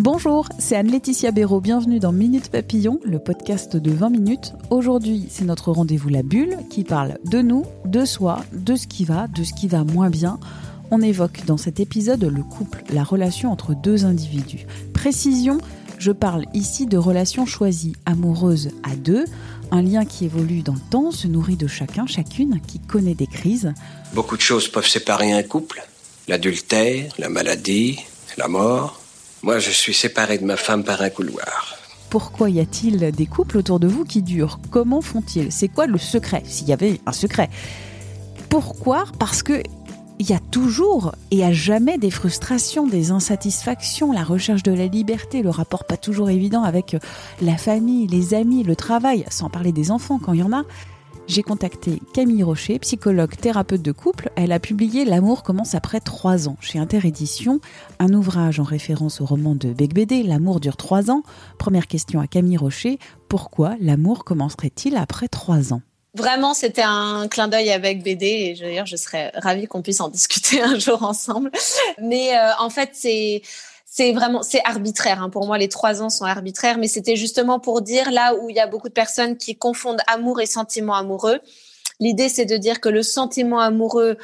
Bonjour, c'est Anne-Laetitia Béraud. Bienvenue dans Minute Papillon, le podcast de 20 minutes. Aujourd'hui, c'est notre rendez-vous La Bulle qui parle de nous, de soi, de ce qui va, de ce qui va moins bien. On évoque dans cet épisode le couple, la relation entre deux individus. Précision, je parle ici de relations choisies, amoureuses à deux, un lien qui évolue dans le temps, se nourrit de chacun, chacune, qui connaît des crises. Beaucoup de choses peuvent séparer un couple. L'adultère, la maladie, la mort. Moi, je suis séparé de ma femme par un couloir. Pourquoi y a-t-il des couples autour de vous qui durent? Comment font-ils? C'est quoi le secret? S'il y avait un secret. Pourquoi? Parce que il y a toujours et à jamais des frustrations, des insatisfactions, la recherche de la liberté, le rapport pas toujours évident avec la famille, les amis, le travail, sans parler des enfants quand il y en a. J'ai contacté Camille Rocher, psychologue, thérapeute de couple. Elle a publié L'amour commence après trois ans chez Interédition, un ouvrage en référence au roman de Bec BD L'amour dure trois ans. Première question à Camille Rocher, pourquoi l'amour commencerait-il après trois ans? Vraiment, c'était un clin d'œil avec BD et je, je serais ravie qu'on puisse en discuter un jour ensemble. Mais euh, en fait, c'est c'est vraiment c'est arbitraire. Hein. Pour moi, les trois ans sont arbitraires, mais c'était justement pour dire là où il y a beaucoup de personnes qui confondent amour et sentiment amoureux. L'idée, c'est de dire que le sentiment amoureux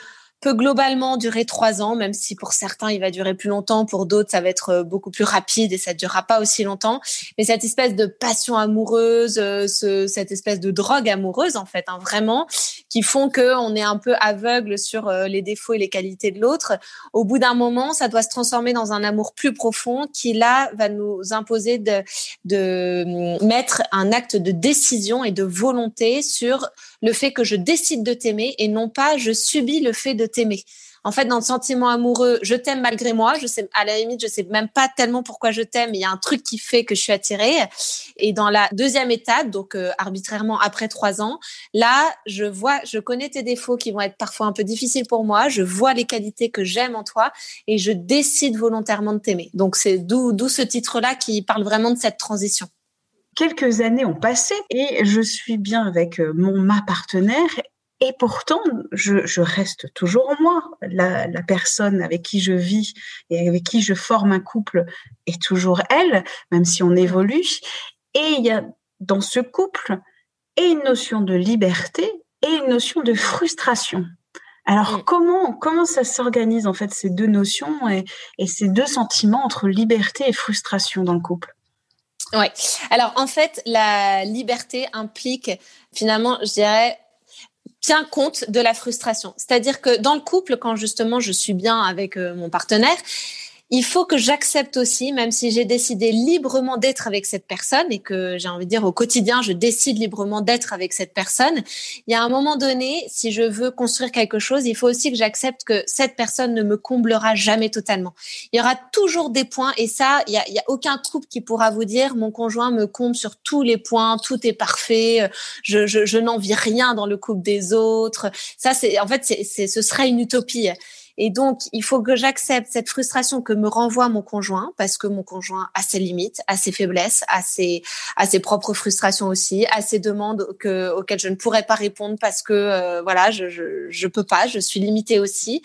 peut globalement durer trois ans, même si pour certains il va durer plus longtemps, pour d'autres ça va être euh, beaucoup plus rapide et ça ne durera pas aussi longtemps. Mais cette espèce de passion amoureuse, euh, ce, cette espèce de drogue amoureuse en fait, hein, vraiment, qui font que on est un peu aveugle sur euh, les défauts et les qualités de l'autre. Au bout d'un moment, ça doit se transformer dans un amour plus profond qui là va nous imposer de, de mettre un acte de décision et de volonté sur le fait que je décide de t'aimer et non pas je subis le fait de t'aimer. En fait, dans le sentiment amoureux, je t'aime malgré moi. Je sais, à la limite, je sais même pas tellement pourquoi je t'aime. Il y a un truc qui fait que je suis attirée. Et dans la deuxième étape, donc euh, arbitrairement après trois ans, là, je vois, je connais tes défauts qui vont être parfois un peu difficiles pour moi. Je vois les qualités que j'aime en toi et je décide volontairement de t'aimer. Donc c'est d'où ce titre-là qui parle vraiment de cette transition quelques années ont passé et je suis bien avec euh, mon ma partenaire et pourtant, je, reste toujours moi. La, la, personne avec qui je vis et avec qui je forme un couple est toujours elle, même si on évolue. Et il y a dans ce couple et une notion de liberté et une notion de frustration. Alors mm. comment comment ça s'organise en fait ces deux notions et, et ces deux sentiments entre liberté et frustration dans le couple? Ouais. Alors en fait, la liberté implique finalement, je dirais, tient compte de la frustration. C'est-à-dire que dans le couple, quand justement je suis bien avec euh, mon partenaire, il faut que j'accepte aussi, même si j'ai décidé librement d'être avec cette personne et que j'ai envie de dire au quotidien, je décide librement d'être avec cette personne. Il y a un moment donné, si je veux construire quelque chose, il faut aussi que j'accepte que cette personne ne me comblera jamais totalement. Il y aura toujours des points et ça, il y a, a aucun couple qui pourra vous dire mon conjoint me comble sur tous les points, tout est parfait, je, je, je rien dans le couple des autres. Ça, c'est en fait, c'est, ce serait une utopie. Et donc, il faut que j'accepte cette frustration que me renvoie mon conjoint, parce que mon conjoint a ses limites, a ses faiblesses, a ses, a ses propres frustrations aussi, a ses demandes que, auxquelles je ne pourrais pas répondre parce que, euh, voilà, je, je, je peux pas, je suis limitée aussi.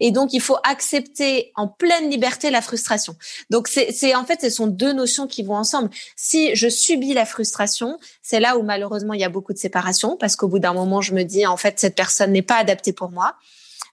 Et donc, il faut accepter en pleine liberté la frustration. Donc, c'est en fait, ce sont deux notions qui vont ensemble. Si je subis la frustration, c'est là où malheureusement il y a beaucoup de séparation parce qu'au bout d'un moment, je me dis, en fait, cette personne n'est pas adaptée pour moi.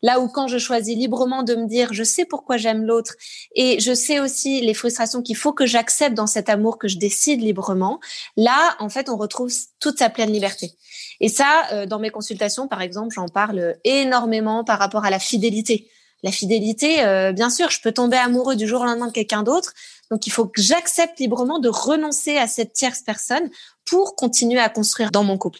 Là où quand je choisis librement de me dire, je sais pourquoi j'aime l'autre et je sais aussi les frustrations qu'il faut que j'accepte dans cet amour que je décide librement, là, en fait, on retrouve toute sa pleine liberté. Et ça, euh, dans mes consultations, par exemple, j'en parle énormément par rapport à la fidélité. La fidélité, euh, bien sûr, je peux tomber amoureux du jour au lendemain de quelqu'un d'autre. Donc, il faut que j'accepte librement de renoncer à cette tierce personne pour continuer à construire dans mon couple.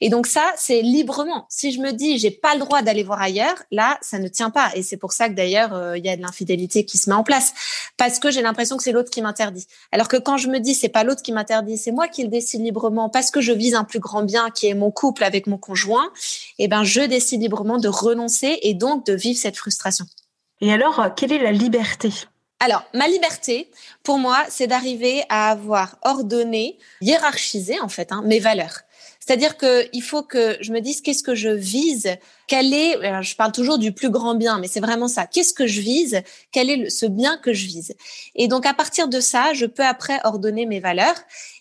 Et donc ça, c'est librement. Si je me dis j'ai pas le droit d'aller voir ailleurs, là, ça ne tient pas. Et c'est pour ça que d'ailleurs euh, il y a de l'infidélité qui se met en place parce que j'ai l'impression que c'est l'autre qui m'interdit. Alors que quand je me dis c'est pas l'autre qui m'interdit, c'est moi qui le décide librement parce que je vise un plus grand bien qui est mon couple avec mon conjoint, eh ben je décide librement de renoncer et donc de vivre cette frustration. Et alors, quelle est la liberté? Alors, ma liberté, pour moi, c'est d'arriver à avoir ordonné, hiérarchisé en fait, hein, mes valeurs. C'est-à-dire qu'il faut que je me dise qu'est-ce que je vise quel est, je parle toujours du plus grand bien, mais c'est vraiment ça. Qu'est-ce que je vise? Quel est ce bien que je vise? Et donc à partir de ça, je peux après ordonner mes valeurs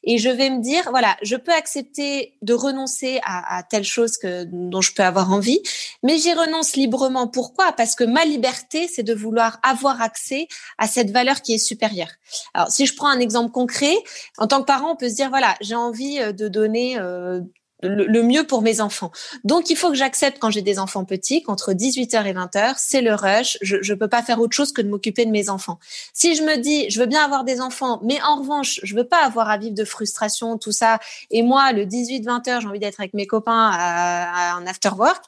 et je vais me dire voilà, je peux accepter de renoncer à, à telle chose que dont je peux avoir envie, mais j'y renonce librement. Pourquoi? Parce que ma liberté, c'est de vouloir avoir accès à cette valeur qui est supérieure. Alors si je prends un exemple concret, en tant que parent, on peut se dire voilà, j'ai envie euh, de donner euh, le, mieux pour mes enfants. Donc, il faut que j'accepte quand j'ai des enfants petits qu'entre 18h et 20h, c'est le rush. Je ne peux pas faire autre chose que de m'occuper de mes enfants. Si je me dis, je veux bien avoir des enfants, mais en revanche, je veux pas avoir à vivre de frustration, tout ça, et moi, le 18-20h, j'ai envie d'être avec mes copains à, un after work,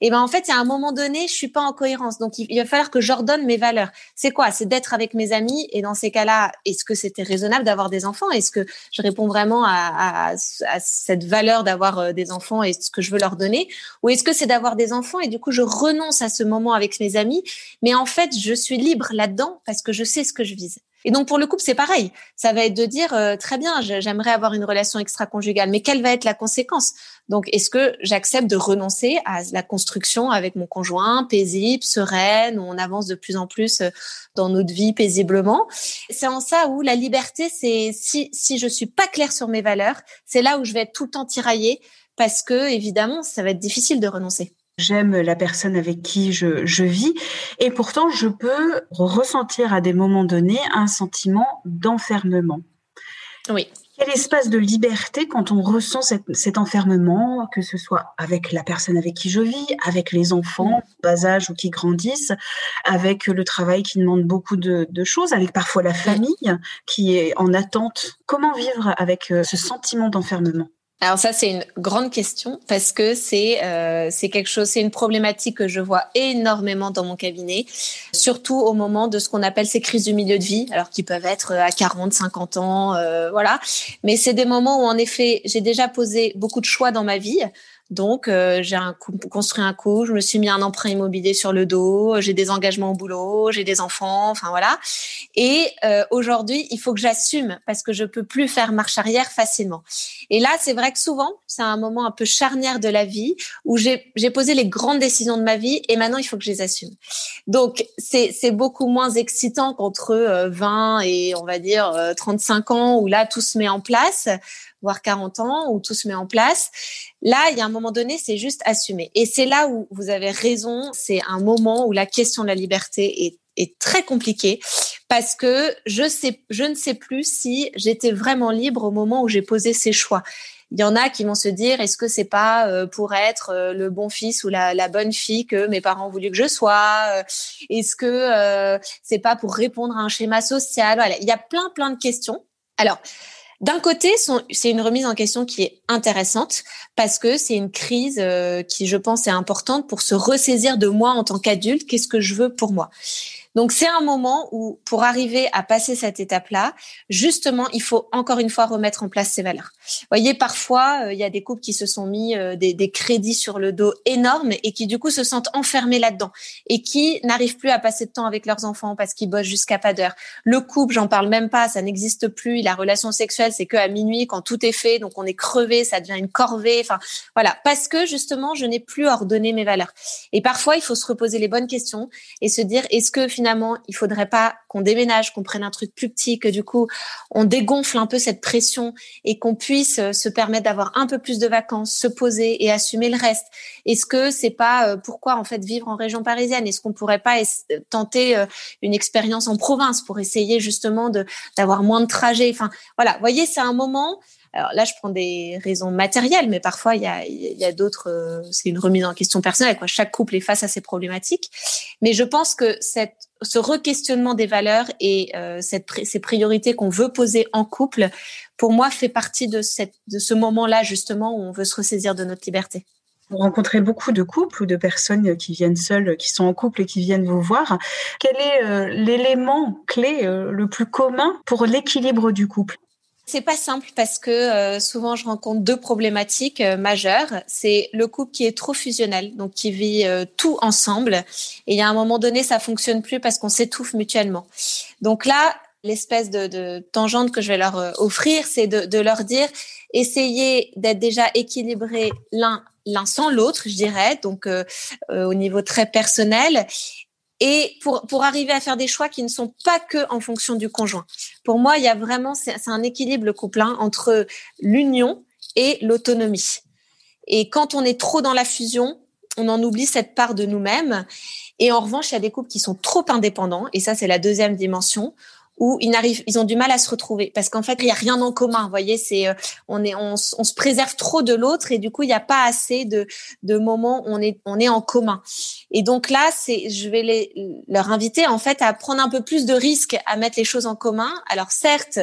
et ben en fait, à un moment donné, je suis pas en cohérence. Donc, il, va falloir que j'ordonne mes valeurs. C'est quoi? C'est d'être avec mes amis. Et dans ces cas-là, est-ce que c'était raisonnable d'avoir des enfants? Est-ce que je réponds vraiment à, à, à cette valeur d'avoir euh, des enfants et ce que je veux leur donner Ou est-ce que c'est d'avoir des enfants et du coup je renonce à ce moment avec mes amis, mais en fait je suis libre là-dedans parce que je sais ce que je vise. Et donc pour le couple, c'est pareil. Ça va être de dire euh, très bien, j'aimerais avoir une relation extra-conjugale, mais quelle va être la conséquence? Donc est-ce que j'accepte de renoncer à la construction avec mon conjoint paisible, sereine, où on avance de plus en plus euh, dans notre vie paisiblement? C'est en ça où la liberté, c'est si si je suis pas claire sur mes valeurs, c'est là où je vais être tout le temps tiraillée parce que évidemment, ça va être difficile de renoncer. J'aime la personne avec qui je, je, vis et pourtant je peux ressentir à des moments donnés un sentiment d'enfermement. Oui. Quel espace de liberté quand on ressent cet enfermement, que ce soit avec la personne avec qui je vis, avec les enfants, mm. bas âge ou qui grandissent, avec le travail qui demande beaucoup de, de choses, avec parfois la famille qui est en attente. Comment vivre avec euh, ce sentiment d'enfermement? Alors ça c'est une grande question parce que c'est euh, c'est quelque chose, c'est une problématique que je vois énormément dans mon cabinet, surtout au moment de ce qu'on appelle ces crises du milieu de vie, alors qui peuvent être à 40, 50 ans, euh, voilà. Mais c'est des moments où en effet j'ai déjà posé beaucoup de choix dans ma vie. Donc, euh, j'ai construit un coup, je me suis mis un emprunt immobilier sur le dos, j'ai des engagements au boulot, j'ai des enfants, enfin voilà. Et euh, aujourd'hui, il faut que j'assume parce que je peux plus faire marche arrière facilement. Et là, c'est vrai que souvent, c'est un moment un peu charnière de la vie où j'ai posé les grandes décisions de ma vie et maintenant, il faut que je les assume. Donc, c'est beaucoup moins excitant qu'entre 20 euh, et on va dire 35 ans où là, tout se met en place voire 40 ans, où tout se met en place. Là, il y a un moment donné, c'est juste assumer. Et c'est là où vous avez raison, c'est un moment où la question de la liberté est, est très compliquée parce que je sais, je ne sais plus si j'étais vraiment libre au moment où j'ai posé ces choix. Il y en a qui vont se dire est-ce que c'est pas euh, pour être euh, le bon fils ou la, la, bonne fille que mes parents ont voulu que je sois euh, Est-ce que c'est pas pour répondre à un schéma social? Il y a plein plein de questions. Alors, d'un côté, c'est une remise en question qui est intéressante parce que c'est une crise qui, je pense, est importante pour se ressaisir de moi en tant qu'adulte. Qu'est-ce que je veux pour moi? Donc c'est un moment où, pour arriver à passer cette étape-là, justement, il faut encore une fois remettre en place ces valeurs. Vous voyez, parfois, euh, il y a des couples qui se sont mis euh, des, des, crédits sur le dos énormes et qui du coup se sentent enfermés là-dedans et qui n'arrivent plus à passer de temps avec leurs enfants parce qu'ils bossent jusqu'à pas d'heure. Le couple, j'en parle même pas, ça n'existe plus. La relation sexuelle, c'est que à minuit quand tout est fait, donc on est crevé, ça devient une corvée. Enfin, voilà, parce que justement, je n'ai plus ordonné mes valeurs. Et parfois, il faut se reposer les bonnes questions et se dire est-ce que finalement finalement, il faudrait pas qu'on déménage, qu'on prenne un truc plus petit, que du coup, on dégonfle un peu cette pression et qu'on puisse euh, se permettre d'avoir un peu plus de vacances, se poser et assumer le reste. Est-ce que c'est pas euh, pourquoi en fait vivre en région parisienne? Est-ce qu'on pourrait pas tenter euh, une expérience en province pour essayer justement d'avoir moins de trajets? Enfin, voilà, voyez, c'est un moment Alors là, je prends des raisons matérielles, mais parfois il y a, d'autres. Euh, c'est une remise en question personnelle. Quoi. Chaque couple est face à ses problématiques. Mais je pense que cette, ce requestionnement des valeurs et euh, ces priorités qu'on veut poser en couple, pour moi, fait partie de, ce moment-là justement où on veut se ressaisir de notre liberté. Vous rencontrez beaucoup de couples ou de personnes qui viennent seules, qui sont en couple et qui viennent vous voir. Quel est euh, l'élément clé le plus commun pour l'équilibre du couple? C'est pas simple parce que euh, souvent je rencontre deux problématiques majeures. C'est le couple qui est trop fusionnel, donc qui vit tout ensemble, et a un moment donné ça fonctionne plus parce qu'on s'étouffe mutuellement. Donc là, l'espèce de, de, tangente que je vais leur offrir, c'est de, de leur dire essayez d'être déjà équilibrés l'un l'un sans l'autre, je dirais, donc euh, euh, au niveau très personnel. Et pour, pour arriver à faire des choix qui ne sont pas que en fonction du conjoint. Pour moi, il y a vraiment, c'est un équilibre, le couple, hein, entre l'union et l'autonomie. Et quand on est trop dans la fusion, on en oublie cette part de nous-mêmes. Et en revanche, il y a des couples qui sont trop indépendants, et ça, c'est la deuxième dimension, où ils n'arrivent, ils ont du mal à se retrouver parce qu'en fait il y a rien en commun. Voyez, c'est euh, on est on, on, se préserve trop de l'autre et du coup il n'y a pas assez de de moments où on est on est en commun. Et donc là, c'est je vais les leur inviter en fait à prendre un peu plus de risques à mettre les choses en commun. Alors certes,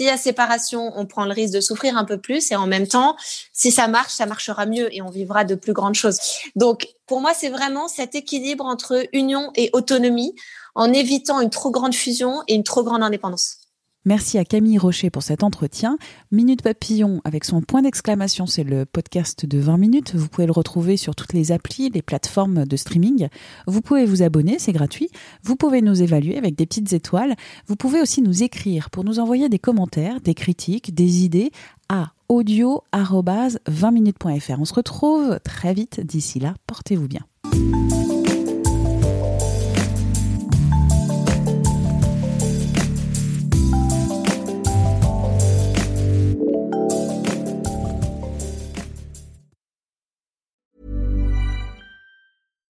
y a séparation, on prend le risque de souffrir un peu plus et en même temps, si ça marche, ça marchera mieux et on vivra de plus grandes choses. Donc, pour moi, c'est vraiment cet équilibre entre union et autonomie en évitant une trop grande fusion et une trop grande indépendance. Merci à Camille Rocher pour cet entretien. Minute Papillon avec son point d'exclamation, c'est le podcast de 20 minutes. Vous pouvez le retrouver sur toutes les applis, les plateformes de streaming. Vous pouvez vous abonner, c'est gratuit. Vous pouvez nous évaluer avec des petites étoiles. Vous pouvez aussi nous écrire pour nous envoyer des commentaires, des critiques, des idées à audio-20minutes.fr. On se retrouve très vite. D'ici là, portez-vous bien.